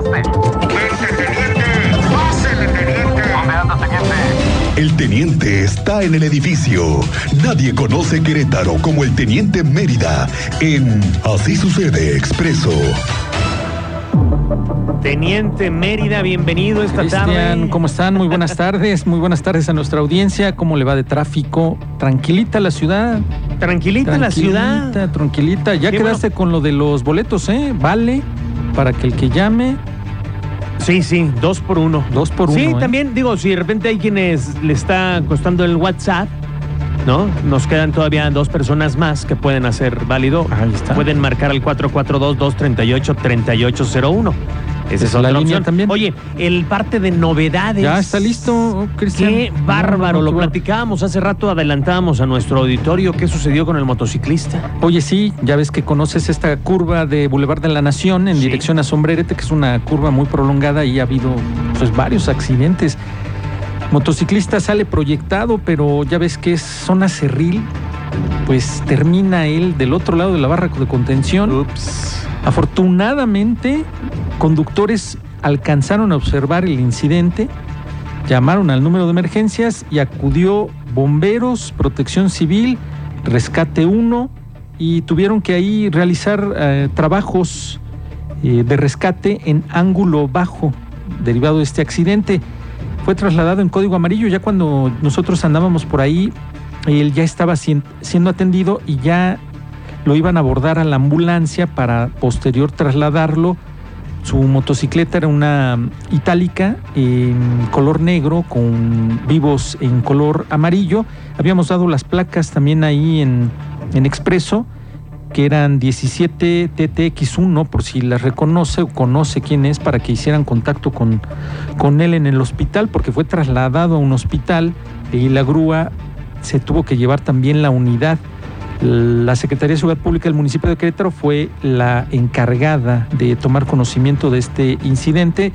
marcaste? teniente! ¡Pásele, teniente! ¿Dónde anda, teniente? El teniente está en el edificio. Nadie conoce Querétaro como el teniente Mérida en Así sucede expreso. Teniente Mérida, bienvenido esta Cristian, tarde. ¿cómo están? Muy buenas tardes, muy buenas tardes a nuestra audiencia. ¿Cómo le va de tráfico? Tranquilita la ciudad. Tranquilita la ciudad. Tranquilita, tranquilita. Ya Qué quedaste con lo de los boletos, ¿eh? Vale para que el que llame, Sí, sí, dos por uno. dos por sí, uno. ¿eh? también digo, si de repente hay quienes le está costando el WhatsApp, ¿no? Nos quedan todavía dos personas más que pueden hacer válido. Ahí está. Pueden marcar al 442-238-3801. Esa es es la otra línea opción. también. Oye, el parte de novedades. Ya está listo, Cristian. Qué bárbaro, lo platicábamos hace rato, adelantábamos a nuestro auditorio qué sucedió con el motociclista. Oye, sí, ya ves que conoces esta curva de Boulevard de la Nación en Sí. dirección a Sombrerete, que es una curva muy prolongada y ha habido pues varios accidentes. Motociclista sale proyectado, pero ya ves que es zona cerril, pues termina él del otro lado de la barra de contención. Ups. Afortunadamente, conductores alcanzaron a observar el incidente, llamaron al número de emergencias y acudió bomberos, protección civil, rescate 1 y tuvieron que ahí realizar eh, trabajos eh, de rescate en ángulo bajo derivado de este accidente. Fue trasladado en código amarillo ya cuando nosotros andábamos por ahí, él ya estaba sien- siendo atendido y ya lo iban a abordar a la ambulancia para posterior trasladarlo. Su motocicleta era una itálica en color negro con vivos en color amarillo. Habíamos dado las placas también ahí en, en expreso, que eran 17 TTX1, por si las reconoce o conoce quién es, para que hicieran contacto con, con él en el hospital, porque fue trasladado a un hospital y la grúa se tuvo que llevar también la unidad la Secretaría de Seguridad Pública del municipio de Querétaro fue la encargada de tomar conocimiento de este incidente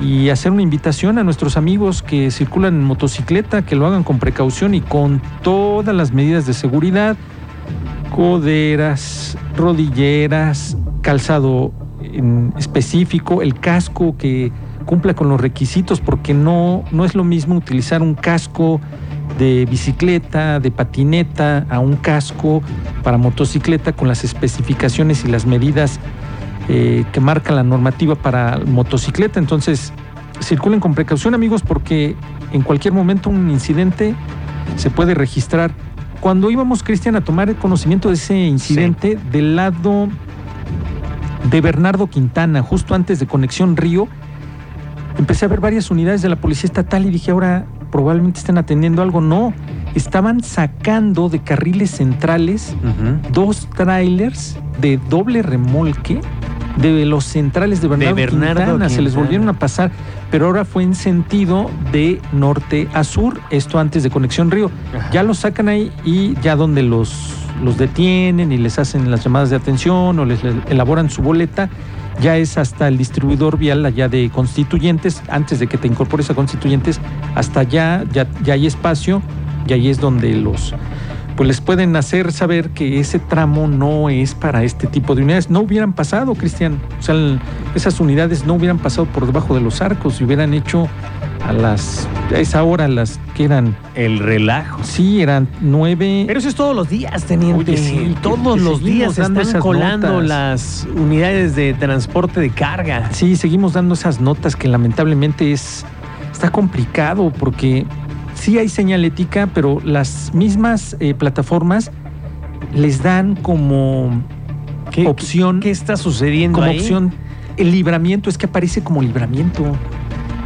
y hacer una invitación a nuestros amigos que circulan en motocicleta que lo hagan con precaución y con todas las medidas de seguridad, coderas, rodilleras, calzado en específico, el casco que cumpla con los requisitos porque no, no es lo mismo utilizar un casco de bicicleta, de patineta, a un casco para motocicleta con las especificaciones y las medidas eh, que marca la normativa para motocicleta. Entonces, circulen con precaución amigos porque en cualquier momento un incidente se puede registrar. Cuando íbamos, Cristian, a tomar conocimiento de ese incidente del lado de Bernardo Quintana, justo antes de Conexión Río, empecé a ver varias unidades de la Policía Estatal y dije, ahora probablemente estén atendiendo algo. No, estaban sacando de carriles centrales dos trailers de doble remolque de los centrales de Bernardo, Bernardo Quintana. Se les volvieron a pasar, pero ahora fue en sentido de norte a sur, esto antes de Conexión Río. Ajá. Ya los sacan ahí y ya donde los, los detienen y les hacen las llamadas de atención o les elaboran su boleta, ya es hasta el distribuidor vial allá de constituyentes, antes de que te incorpores a constituyentes, hasta allá ya, ya hay espacio y ahí es donde los pues les pueden hacer saber que ese tramo no es para este tipo de unidades. No hubieran pasado, Cristian. O sea, el- esas unidades no hubieran pasado por debajo de los arcos y hubieran hecho a las a esa hora las que eran El relajo. sí eran nueve Pero eso es todos los días, teniente. Oye, sí, todos que los días se están colando notas. las unidades de transporte de carga. Sí, seguimos dando esas notas que lamentablemente es está complicado porque sí hay señalética, pero las mismas eh, plataformas les dan como ¿Qué, opción ¿Qué está sucediendo como ahí? opción el libramiento, es que aparece como libramiento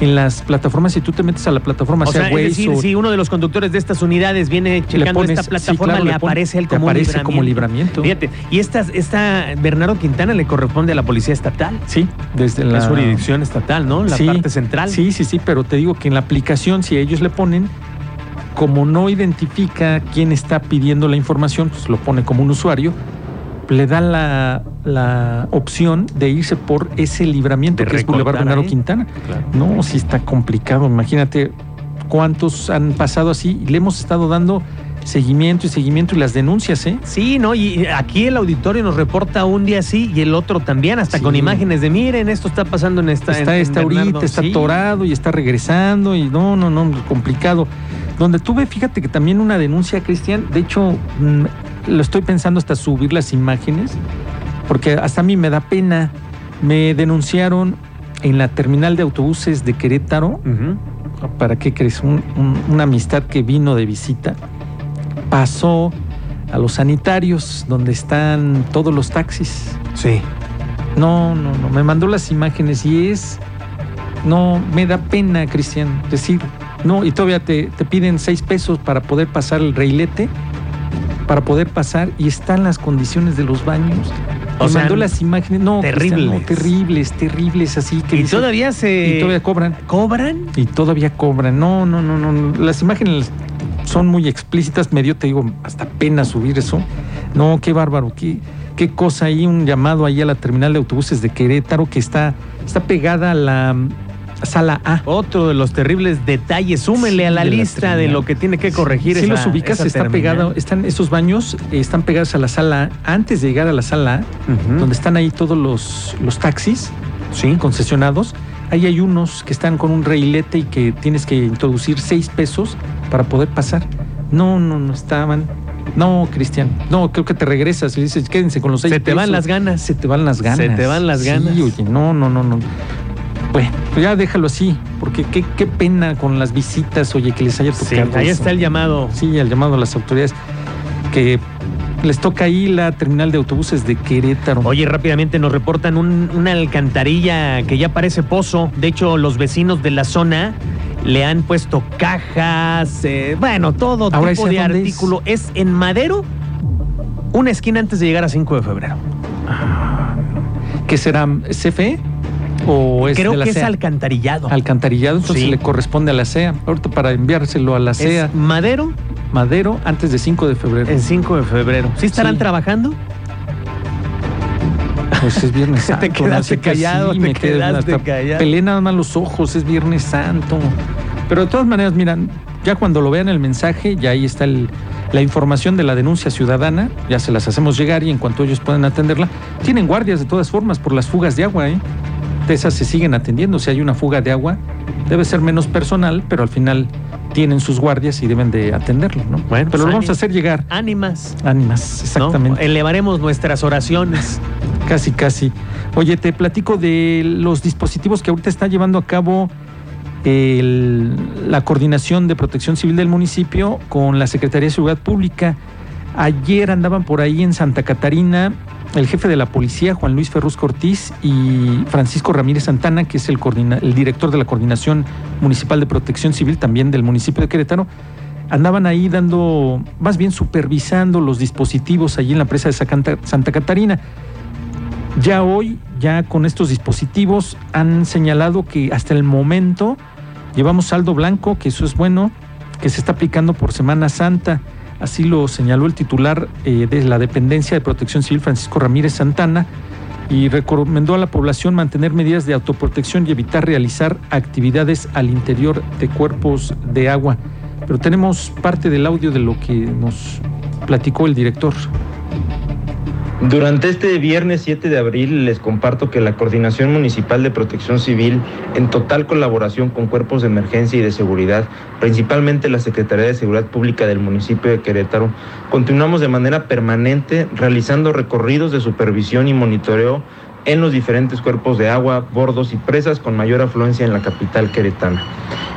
en las plataformas si tú te metes a la plataforma O sea, es Waze decir, o si uno de los conductores de estas unidades viene checando pones- esta sí, plataforma, claro, le, le pon- aparece él como, aparece un como libramiento. libramiento. Fíjate, y esta, esta Bernardo Quintana le corresponde a la Policía Estatal. sí, desde la La jurisdicción estatal, ¿no? La Sí, parte central. Sí, sí, sí, pero te digo que en la aplicación, si ellos le ponen, como no identifica quién está pidiendo la información, pues lo pone como un usuario, le dan la, la opción de irse por ese libramiento De que es Boulevard Bernardo ahí. Quintana. Claro. No, sí está complicado. Imagínate cuántos han pasado así y le hemos estado dando seguimiento y seguimiento y las denuncias, ¿eh? Sí, ¿no? Y aquí el auditorio nos reporta un día sí y el otro también, hasta Sí. con imágenes de miren, esto está pasando en esta. está en- en está Bernardo". ahorita, está Sí. atorado y está regresando y no, no, no, complicado. Donde tuve, fíjate que también una denuncia, Cristian, de hecho, mm, lo estoy pensando hasta subir las imágenes, porque hasta a mí me da pena. Me denunciaron en la terminal de autobuses de Querétaro. ¿para qué crees? Un- un- una amistad que vino de visita, pasó a los sanitarios donde están todos los taxis. Sí. No, no, no, me mandó las imágenes y es, no, me da pena, Cristian, decir, no, y todavía te, te piden seis pesos para poder pasar el reilete, para poder pasar, y están las condiciones de los baños. O sea, mandó las imágenes, no, Cristian, no, terribles. terribles, terribles, así que Y todavía se. y todavía cobran. cobran. Y todavía cobran. No, no, no, no. Las imágenes son muy explícitas. Me dio, te digo, hasta pena subir eso. No, qué bárbaro. Qué, qué cosa ahí. Un llamado ahí a la terminal de autobuses de Querétaro que está, está pegada a la sala A. Otro de los terribles detalles. Súmele Sí, a la de la lista de lo que tiene que corregir. Si esa- los ubicas, está terminal. pegado. Están esos baños, están pegados a la sala A. Antes de llegar a la sala A, donde están ahí todos los, los taxis Sí. concesionados. Ahí hay unos que están con un reilete y que tienes que introducir seis pesos para poder pasar. No, no, no estaban. No, Cristian. No, creo que te regresas y dices, quédense con los seis Se te van pesos". las ganas. Se te van las ganas. Se te van las ganas. Sí, oye, no, no, no, no. Bueno, pues ya déjalo así, porque qué, qué pena con las visitas, oye, que les haya Sí, tocado. ahí eso. está el llamado. Sí, al llamado a las autoridades que les toca ahí la terminal de autobuses de Querétaro. Oye, rápidamente nos reportan un- una alcantarilla que ya parece pozo. De hecho, los vecinos de la zona le han puesto cajas, eh, bueno, todo Ahora, tipo ¿ese de es? artículo. Es? en Madero, una esquina antes de llegar a 5 de febrero. ¿Qué será? ¿CFE? ¿O es Creo de la que es alcantarillado. Alcantarillado, entonces Sí. le corresponde a la CEA. Ahorita para enviárselo a la CEA Es Madero Madero antes de 5 de febrero. en 5 de febrero. ¿Sí estarán Sí. trabajando? Pues es Viernes Te Santo. no quedaste sé callado, te me quedé quedaste callado. Pelé nada más los ojos, es Viernes Santo. Pero de todas maneras, miran, ya cuando lo vean el mensaje, ya ahí está el- la información de la denuncia ciudadana, ya se las hacemos llegar y en cuanto ellos puedan atenderla, tienen guardias de todas formas por las fugas de agua, ¿eh? De esas se siguen atendiendo. Si hay una fuga de agua, debe ser menos personal, pero al final tienen sus guardias y deben de atenderlo, ¿no? Bueno, pero lo pues, vamos a hacer llegar. Ánimas. Ánimas, ¿no? exactamente. Elevaremos nuestras oraciones. Casi, casi. Oye, te platico de los dispositivos que ahorita está llevando a cabo el- la Coordinación de Protección Civil del municipio con la Secretaría de Seguridad Pública. Ayer andaban por ahí en Santa Catarina el jefe de la policía, Juan Luis Ferruz Cortiz, y Francisco Ramírez Santana, que es el, director de la Coordinación Municipal de Protección Civil, también del municipio de Querétaro. Andaban ahí dando, más bien supervisando los dispositivos allí en la presa de Santa Catarina. Ya hoy, ya con estos dispositivos, han señalado que hasta el momento llevamos saldo blanco, que eso es bueno, que se está aplicando por Semana Santa. Así lo señaló el titular eh, de la Dependencia de Protección Civil, Francisco Ramírez Santana, y recomendó a la población mantener medidas de autoprotección y evitar realizar actividades al interior de cuerpos de agua. Pero tenemos parte del audio de lo que nos platicó el director. Durante este viernes 7 de abril les comparto que la Coordinación Municipal de Protección Civil, en total colaboración con cuerpos de emergencia y de seguridad, principalmente la Secretaría de Seguridad Pública del municipio de Querétaro, continuamos de manera permanente realizando recorridos de supervisión y monitoreo en los diferentes cuerpos de agua, bordos y presas con mayor afluencia en la capital queretana.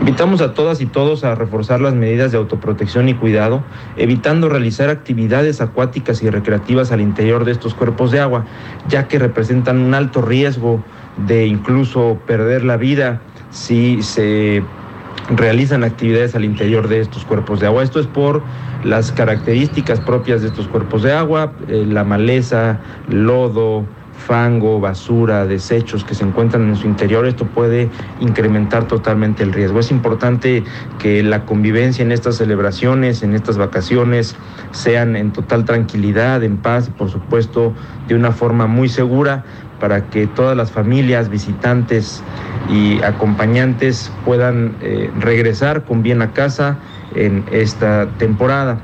Invitamos a todas y todos a reforzar las medidas de autoprotección y cuidado, evitando realizar actividades acuáticas y recreativas al interior de estos cuerpos de agua, ya que representan un alto riesgo de incluso perder la vida si se realizan actividades al interior de estos cuerpos de agua. Esto es por las características propias de estos cuerpos de agua, eh, la maleza, lodo, fango, basura, desechos que se encuentran en su interior, esto puede incrementar totalmente el riesgo. Es importante que la convivencia en estas celebraciones, en estas vacaciones, sean en total tranquilidad, en paz y por supuesto de una forma muy segura para que todas las familias, visitantes y acompañantes puedan eh, regresar con bien a casa en esta temporada.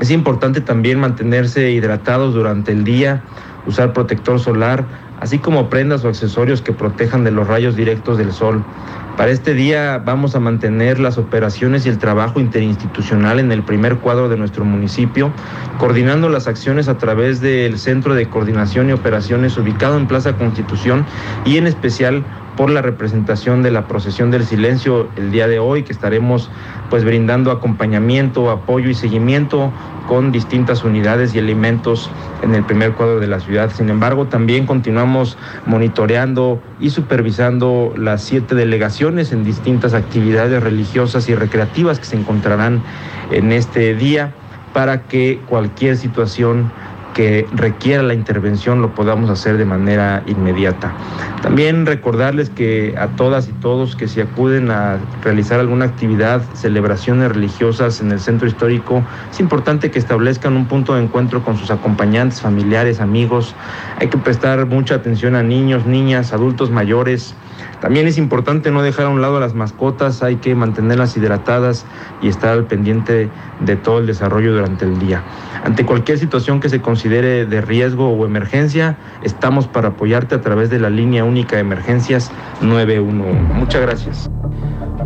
Es importante también mantenerse hidratados durante el día, usar protector solar, así como prendas o accesorios que protejan de los rayos directos del sol. Para este día vamos a mantener las operaciones y el trabajo interinstitucional en el primer cuadro de nuestro municipio, coordinando las acciones a través del Centro de Coordinación y Operaciones ubicado en Plaza Constitución y en especial por la representación de la procesión del silencio el día de hoy, que estaremos pues brindando acompañamiento, apoyo y seguimiento con distintas unidades y elementos en el primer cuadro de la ciudad. Sin embargo, también continuamos monitoreando y supervisando las siete delegaciones en distintas actividades religiosas y recreativas que se encontrarán en este día para que cualquier situación que requiera la intervención lo podamos hacer de manera inmediata. También recordarles que a todas y todos que si acuden a realizar alguna actividad, celebraciones religiosas en el centro histórico, es importante que establezcan un punto de encuentro con sus acompañantes, familiares, amigos. Hay que prestar mucha atención a niños, niñas, adultos mayores. También es importante no dejar a un lado a las mascotas, hay que mantenerlas hidratadas y estar al pendiente de todo el desarrollo durante el día. Ante cualquier situación que se considere de riesgo o emergencia, estamos para apoyarte a través de la línea única de emergencias 911. Muchas gracias.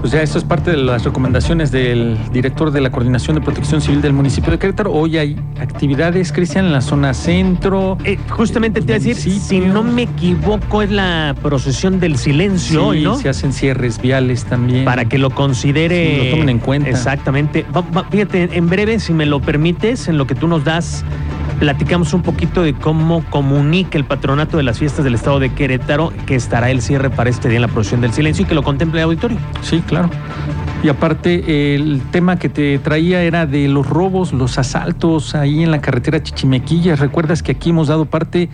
Pues ya esto es parte de las recomendaciones del director de la Coordinación de Protección Civil del municipio de Querétaro. Hoy hay actividades, Cristian, en la zona centro. Eh, justamente te iba a decir, si no me equivoco, es la procesión del silencio hoy, Sí, ¿no? se hacen cierres viales también. Para que lo considere. Sí, lo tomen en cuenta. Exactamente. Va- va- fíjate, en breve, si me lo permites, en lo que tú nos das, platicamos un poquito de cómo comunica el patronato de las fiestas del estado de Querétaro que estará el cierre para este día en la procesión del silencio y que lo contemple el auditorio. Sí, claro. Y aparte, el tema que te traía era de los robos, los asaltos ahí en la carretera Chichimequillas. Recuerdas que aquí hemos dado parte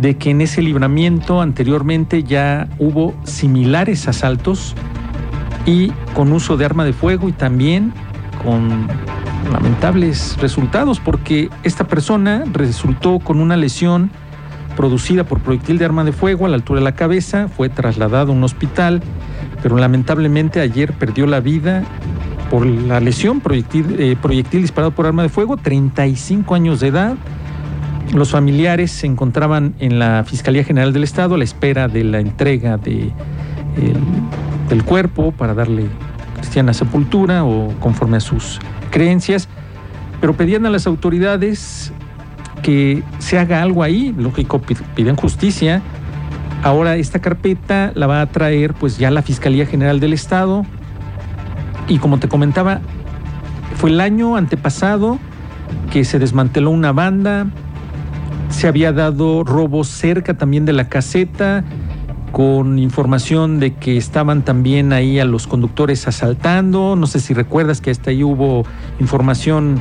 de que en ese libramiento anteriormente ya hubo similares asaltos y con uso de arma de fuego y también con lamentables resultados porque esta persona resultó con una lesión producida por proyectil de arma de fuego a la altura de la cabeza, fue trasladado a un hospital, pero lamentablemente ayer perdió la vida por la lesión proyectil, eh, proyectil disparado por arma de fuego, 35 años de edad. Los familiares se encontraban en la Fiscalía General del Estado a la espera de la entrega de, el- del cuerpo para darle cristiana sepultura o conforme a sus creencias, pero pedían a las autoridades que se haga algo ahí, lógico, pi- piden justicia. Ahora esta carpeta la va a traer pues ya la Fiscalía General del Estado. Y como te comentaba, fue el año antepasado que se desmanteló una banda, se había dado robos cerca también de la caseta, con información de que estaban también ahí a los conductores asaltando. No sé si recuerdas que hasta ahí hubo información,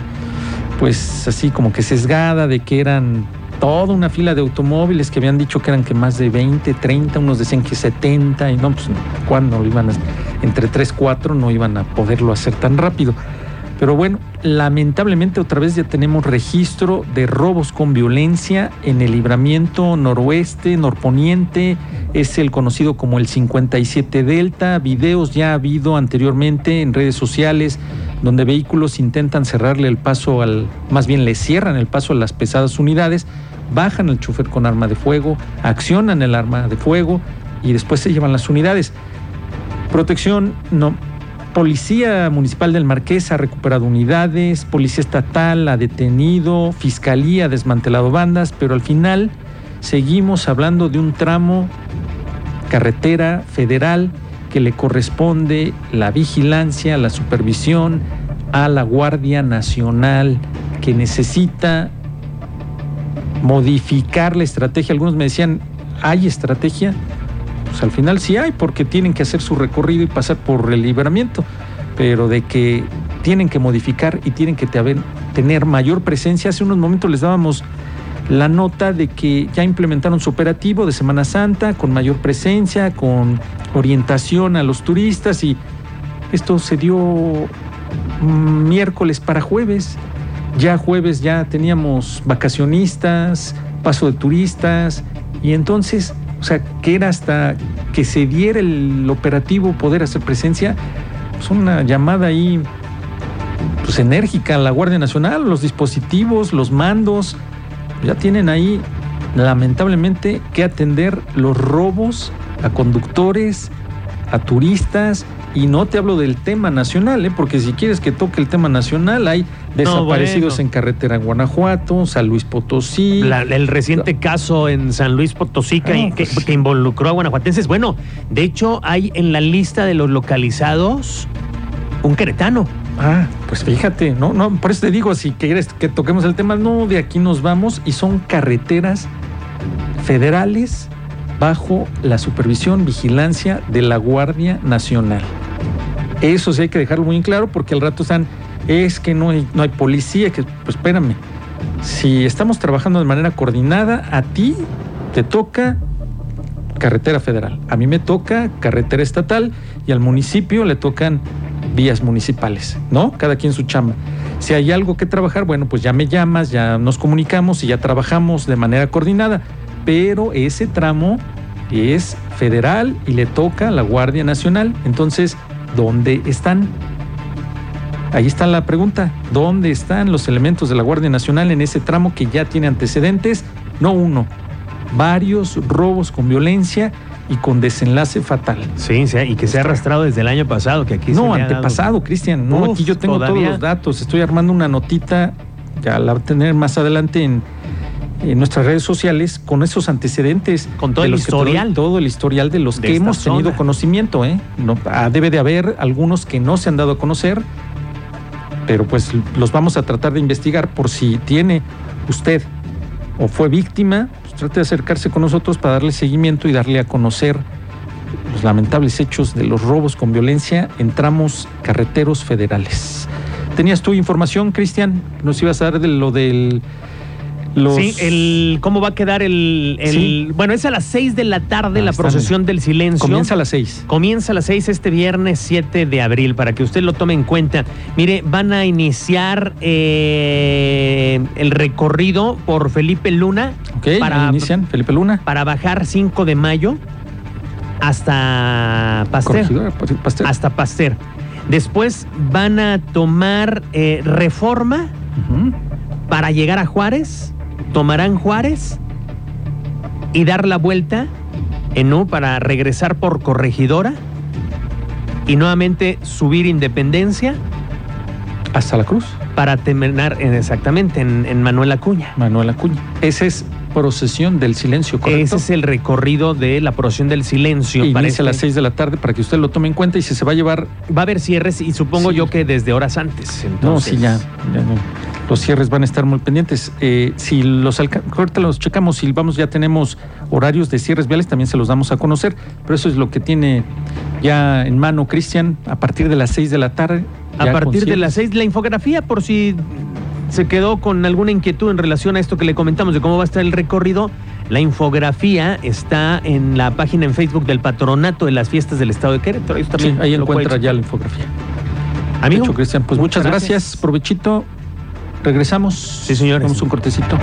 pues así como que sesgada, de que eran toda una fila de automóviles que habían dicho que eran que más de 20, 30, unos decían que 70, y no, pues cuando iban a, entre 3, 4 no iban a poderlo hacer tan rápido. Pero bueno, lamentablemente otra vez ya tenemos registro de robos con violencia en el libramiento noroeste, norponiente, es el conocido como el 57 Delta. Videos ya ha habido anteriormente en redes sociales donde vehículos intentan cerrarle el paso al, más bien le cierran el paso a las pesadas unidades, bajan al chofer con arma de fuego, accionan el arma de fuego y después se llevan las unidades. Protección no, Policía Municipal del Marqués ha recuperado unidades, Policía Estatal ha detenido, Fiscalía ha desmantelado bandas, pero al final seguimos hablando de un tramo carretera federal que le corresponde la vigilancia, la supervisión a la Guardia Nacional que necesita modificar la estrategia. Algunos me decían, ¿hay estrategia? Pues al final sí hay, porque tienen que hacer su recorrido y pasar por el libramiento, pero de que tienen que modificar y tienen que te- tener mayor presencia. Hace unos momentos les dábamos la nota de que ya implementaron su operativo de Semana Santa con mayor presencia, con orientación a los turistas y esto se dio mm, miércoles para jueves. Ya jueves ya teníamos vacacionistas, paso de turistas y entonces, o sea, que era hasta que se diera el operativo poder hacer presencia, pues una llamada ahí pues enérgica la Guardia Nacional, los dispositivos, los mandos, ya tienen ahí lamentablemente que atender los robos a conductores, a turistas, y no te hablo del tema nacional, ¿eh? porque si quieres que toque el tema nacional, hay desaparecidos bueno. en carretera Guanajuato, San Luis Potosí. La- el reciente caso en San Luis Potosí que, Ah, que- pues. que involucró a guanajuatenses. Bueno, de hecho hay en la lista de los localizados un queretano. Ah, pues fíjate, no, no, por eso te digo, si quieres que toquemos el tema, no, de aquí nos vamos y son carreteras federales bajo la supervisión, vigilancia de la Guardia Nacional. Eso sí hay que dejarlo muy claro porque al rato están, es que no hay, no hay policía, que pues espérame, si estamos trabajando de manera coordinada, a ti te toca carretera federal, a mí me toca carretera estatal y al municipio le tocan vías municipales, ¿no? Cada quien su chamba. Si hay algo que trabajar, bueno, pues ya me llamas, ya nos comunicamos y ya trabajamos de manera coordinada, pero ese tramo es federal y le toca a la Guardia Nacional. Entonces, ¿dónde están? Ahí está la pregunta. ¿Dónde están los elementos de la Guardia Nacional en ese tramo que ya tiene antecedentes? No uno, varios robos con violencia y con desenlace fatal. Sí, sí, y que se ha arrastrado desde el año pasado, que aquí no, antepasado, Cristian. No, Uf, aquí yo tengo todavía. todos los datos. Estoy armando una notita, ya la va a tener más adelante en, en nuestras redes sociales, con esos antecedentes. Con todo de el los que historial. todo el historial de los De que hemos tenido conocimiento. ¿eh? No, ah, debe de haber algunos que no se han dado a conocer, pero pues los vamos a tratar de investigar por si tiene usted o fue víctima, pues trate de acercarse con nosotros para darle seguimiento y darle a conocer los lamentables hechos de los robos con violencia en tramos carreteros federales. ¿Tenías tu información, Cristian? Nos ibas a dar de lo del... Los... Sí, el, ¿cómo va a quedar el, el- Sí. Bueno, es a las 6 de la tarde Ah, la procesión del silencio. Comienza a las seis. Comienza a las 6 este viernes 7 de abril, para que usted lo tome en cuenta. Mire, van a iniciar eh, el recorrido por Felipe Luna Ok, Para- inician. Felipe Luna. para bajar 5 de mayo hasta Pasteur. Pues, Pasteur. Hasta Pasteur. Después van a tomar eh, reforma Ujú. para llegar a Juárez, tomarán Juárez y dar la vuelta en U para regresar por Corregidora y nuevamente subir Independencia Hasta la Cruz. para terminar en- exactamente en, en Manuel Acuña. Manuel Acuña. Esa es procesión del silencio, ¿correcto? Ese es el recorrido de la procesión del silencio. Inicia a las este- 6 de la tarde para que usted lo tome en cuenta y si se va a llevar. Va a haber cierres y supongo Sí. yo que desde horas antes. No, entonces- sí, ya. ya no. Los cierres van a estar muy pendientes. Eh, si los ahorita los checamos, si vamos, ya tenemos horarios de cierres viales, también se los damos a conocer. Pero eso es lo que tiene ya en mano Cristian a partir de las 6 de la tarde. A partir de las seis, la infografía, por si se quedó con alguna inquietud en relación a esto que le comentamos de cómo va a estar el recorrido, la infografía está en la página en Facebook del Patronato de las Fiestas del Estado de Querétaro. Ahí, Sí, ahí encuentra ya la infografía. Amigo, Cristian, pues muchas gracias. Provechito. Regresamos. Sí, señores. Vamos un cortecito.